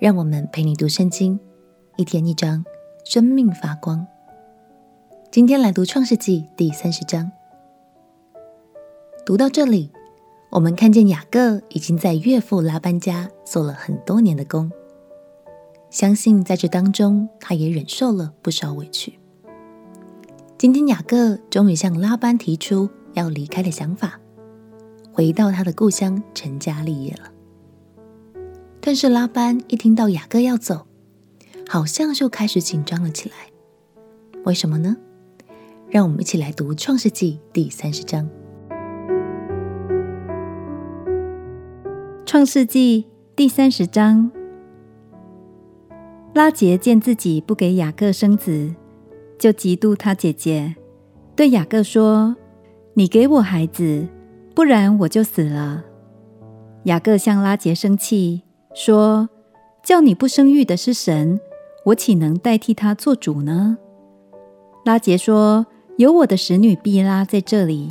让我们陪你读圣经，一天一章，生命发光。今天来读创世纪第三十章。读到这里，我们看见雅各已经在岳父拉班家做了很多年的工，相信在这当中，他也忍受了不少委屈。今天雅各终于向拉班提出要离开的想法。回到他的故乡，成家立业了。但是拉班一听到雅各要走，好像就开始紧张了起来。为什么呢？让我们一起来读《创世纪》第三十章。《创世纪》第三十章，拉杰见自己不给雅各生子，就嫉妒他姐姐，对雅各说：“你给我孩子。”不然我就死了。雅各向拉杰生气，说：“叫你不生育的是神，我岂能代替他做主呢？”拉杰说：“有我的使女毕拉在这里，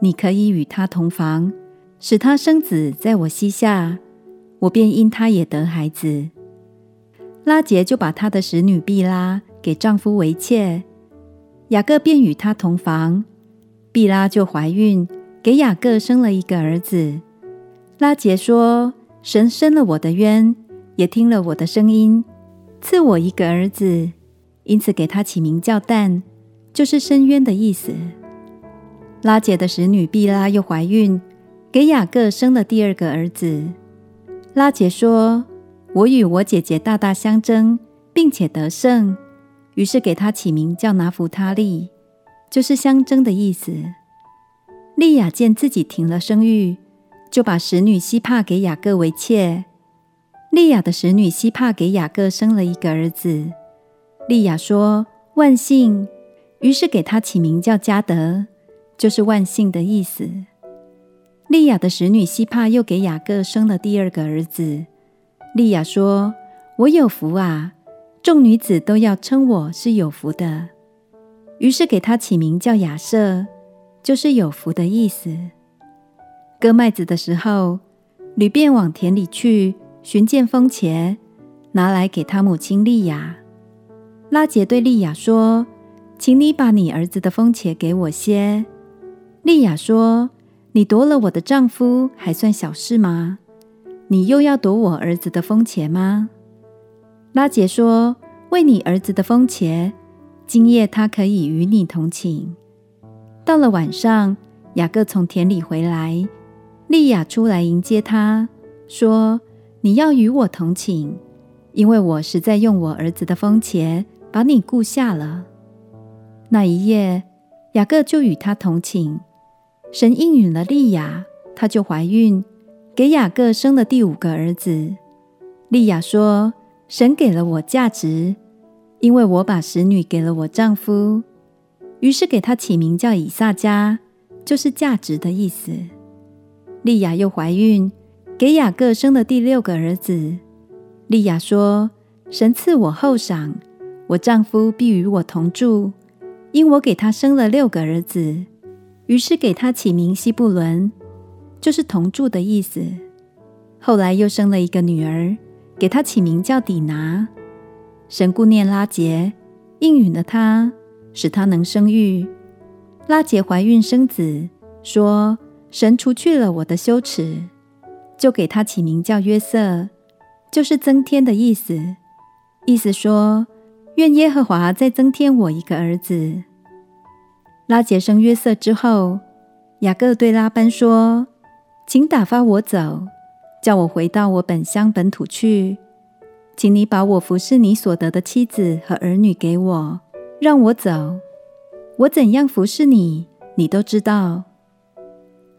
你可以与她同房，使她生子在我膝下，我便因她也得孩子。”拉杰就把他的使女毕拉给丈夫为妾，雅各便与她同房，毕拉就怀孕。给雅各生了一个儿子，拉杰说：“神伸了我的冤，也听了我的声音，赐我一个儿子，因此给他起名叫但，就是伸冤的意思。”拉姐的使女毕拉又怀孕，给雅各生了第二个儿子。拉姐说：“我与我姐姐大大相争，并且得胜，于是给他起名叫拿弗他利，就是相争的意思。”利亚见自己停了生育，就把使女希帕给雅各为妾。利亚的使女希帕给雅各生了一个儿子。利亚说：“万幸。”于是给他起名叫迦得，就是万幸的意思。利亚的使女希帕又给雅各生了第二个儿子。利亚说：“我有福啊！众女子都要称我是有福的。”于是给他起名叫亚设。就是有福的意思。割麦子的时候，吕便往田里去寻见蜂茄，拿来给他母亲利亚。拉杰对利亚说：“请你把你儿子的蜂茄给我些。”利亚说：“你夺了我的丈夫，还算小事吗？你又要夺我儿子的蜂茄吗？”拉杰说：“为你儿子的蜂茄，今夜他可以与你同寝。”到了晚上，雅各从田里回来，利亚出来迎接他，说：“你要与我同寝，因为我实在用我儿子的风茄把你雇下了。”那一夜，雅各就与他同寝。神应允了利亚，她就怀孕，给雅各生了第五个儿子。利亚说：“神给了我价值，因为我把使女给了我丈夫。”于是给他起名叫以萨迦，就是价值的意思。利亚又怀孕，给雅各生了第六个儿子。利亚说：“神赐我厚赏，我丈夫必与我同住，因我给他生了六个儿子。”于是给他起名西布伦，就是同住的意思。后来又生了一个女儿，给他起名叫底拿。神顾念拉结，应允了他。使他能生育。拉结怀孕生子，说：“神除去了我的羞耻，就给他起名叫约瑟，就是增添的意思。意思说，愿耶和华再增添我一个儿子。”拉结生约瑟之后，雅各对拉班说：“请打发我走，叫我回到我本乡本土去。请你把我服侍你所得的妻子和儿女给我。”让我走，我怎样服侍你，你都知道。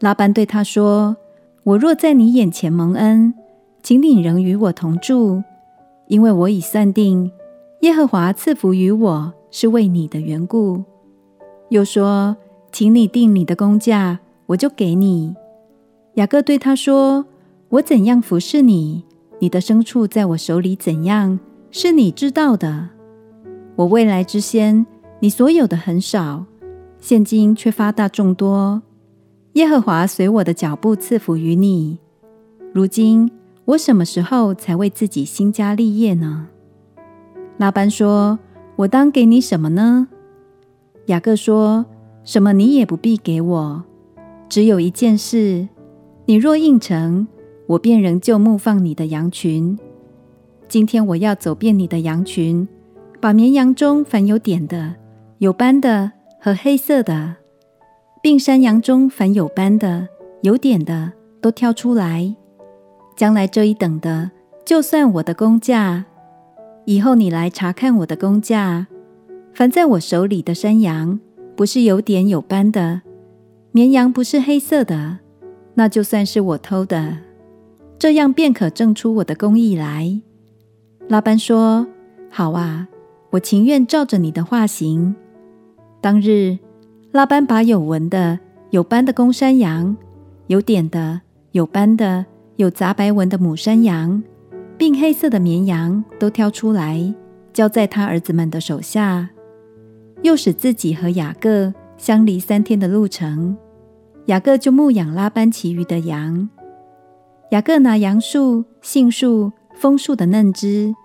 拉班对他说：“我若在你眼前蒙恩，请你仍与我同住，因为我已算定，耶和华赐福于我是为你的缘故。又说，请你定你的工价，我就给你。雅各对他说：“我怎样服侍你，你的牲畜在我手里怎样，是你知道的。我未来之先，你所有的很少，现今却发大众多。耶和华随我的脚步赐福于你。如今我什么时候才为自己兴家立业呢？”拉班说：“我当给你什么呢？”雅各说：“什么你也不必给我，只有一件事。”你若应承，我便仍旧牧放你的羊群。今天我要走遍你的羊群，把绵羊中凡有点的、有斑的和黑色的，并山羊中凡有斑的、有点的，都挑出来。将来这一等的，就算我的工价。以后你来查看我的工价。凡在我手里的山羊，不是有点有斑的；绵羊不是黑色的。那就算是我偷的，这样便可证出我的工艺来。拉班说：“好啊，我情愿照着你的话行。”当日，拉班把有纹的、有斑的公山羊、有点的、有斑的、有杂白纹的母山羊，并黑色的绵羊都挑出来，交在他儿子们的手下，又使自己和雅各相离三天的路程。雅各就牧养拉班其余的羊。雅各拿杨树、杏树、枫树的嫩枝，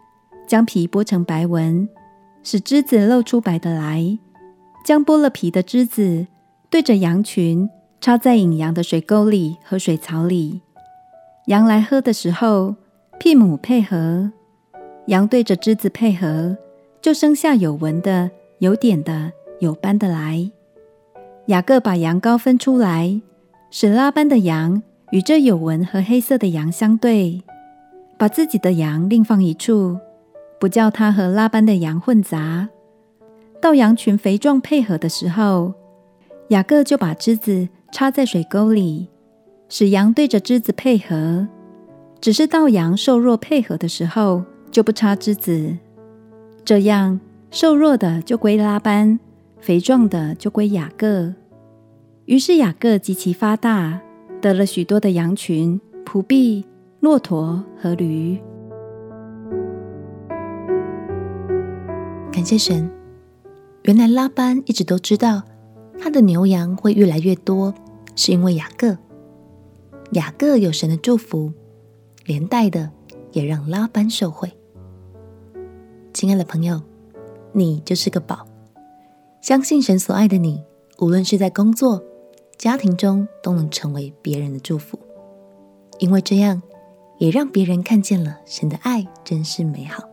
将皮剥成白纹，使枝子露出白的来。将剥了皮的枝子对着羊群，插在引羊的水沟里和水槽里。羊来喝的时候，牝母配合，羊对着枝子配合，就生下有纹的、有点的、有斑的来。雅各把羊羔分出来，使拉班的羊与这有纹和黑色的羊相对，把自己的羊另放一处，不叫它和拉班的羊混杂。到羊群肥壮配合的时候，雅各就把枝子插在水沟里，使羊对着枝子配合。只是到羊瘦弱配合的时候，就不插枝子。这样瘦弱的就归拉班。肥壮的就归雅各。于是雅各极其发大，得了许多的羊群、仆婢、骆驼和驴。感谢神，原来拉班一直都知道他的牛羊会越来越多，是因为雅各。雅各有神的祝福，连带的也让拉班受惠。亲爱的朋友，你就是个宝。相信神所爱的你，无论是在工作、家庭中，都能成为别人的祝福，因为这样也让别人看见了神的爱真是美好。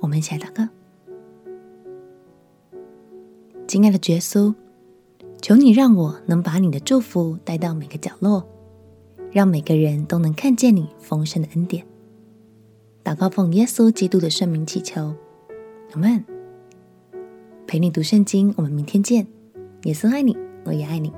我们一起来祷告：亲爱的耶稣，求你让我能把你的祝福带到每个角落，让每个人都能看见你丰盛的恩典。祷告奉耶稣基督的圣名祈求，阿门。陪你读圣经，我们明天见。耶稣爱你，我也爱你。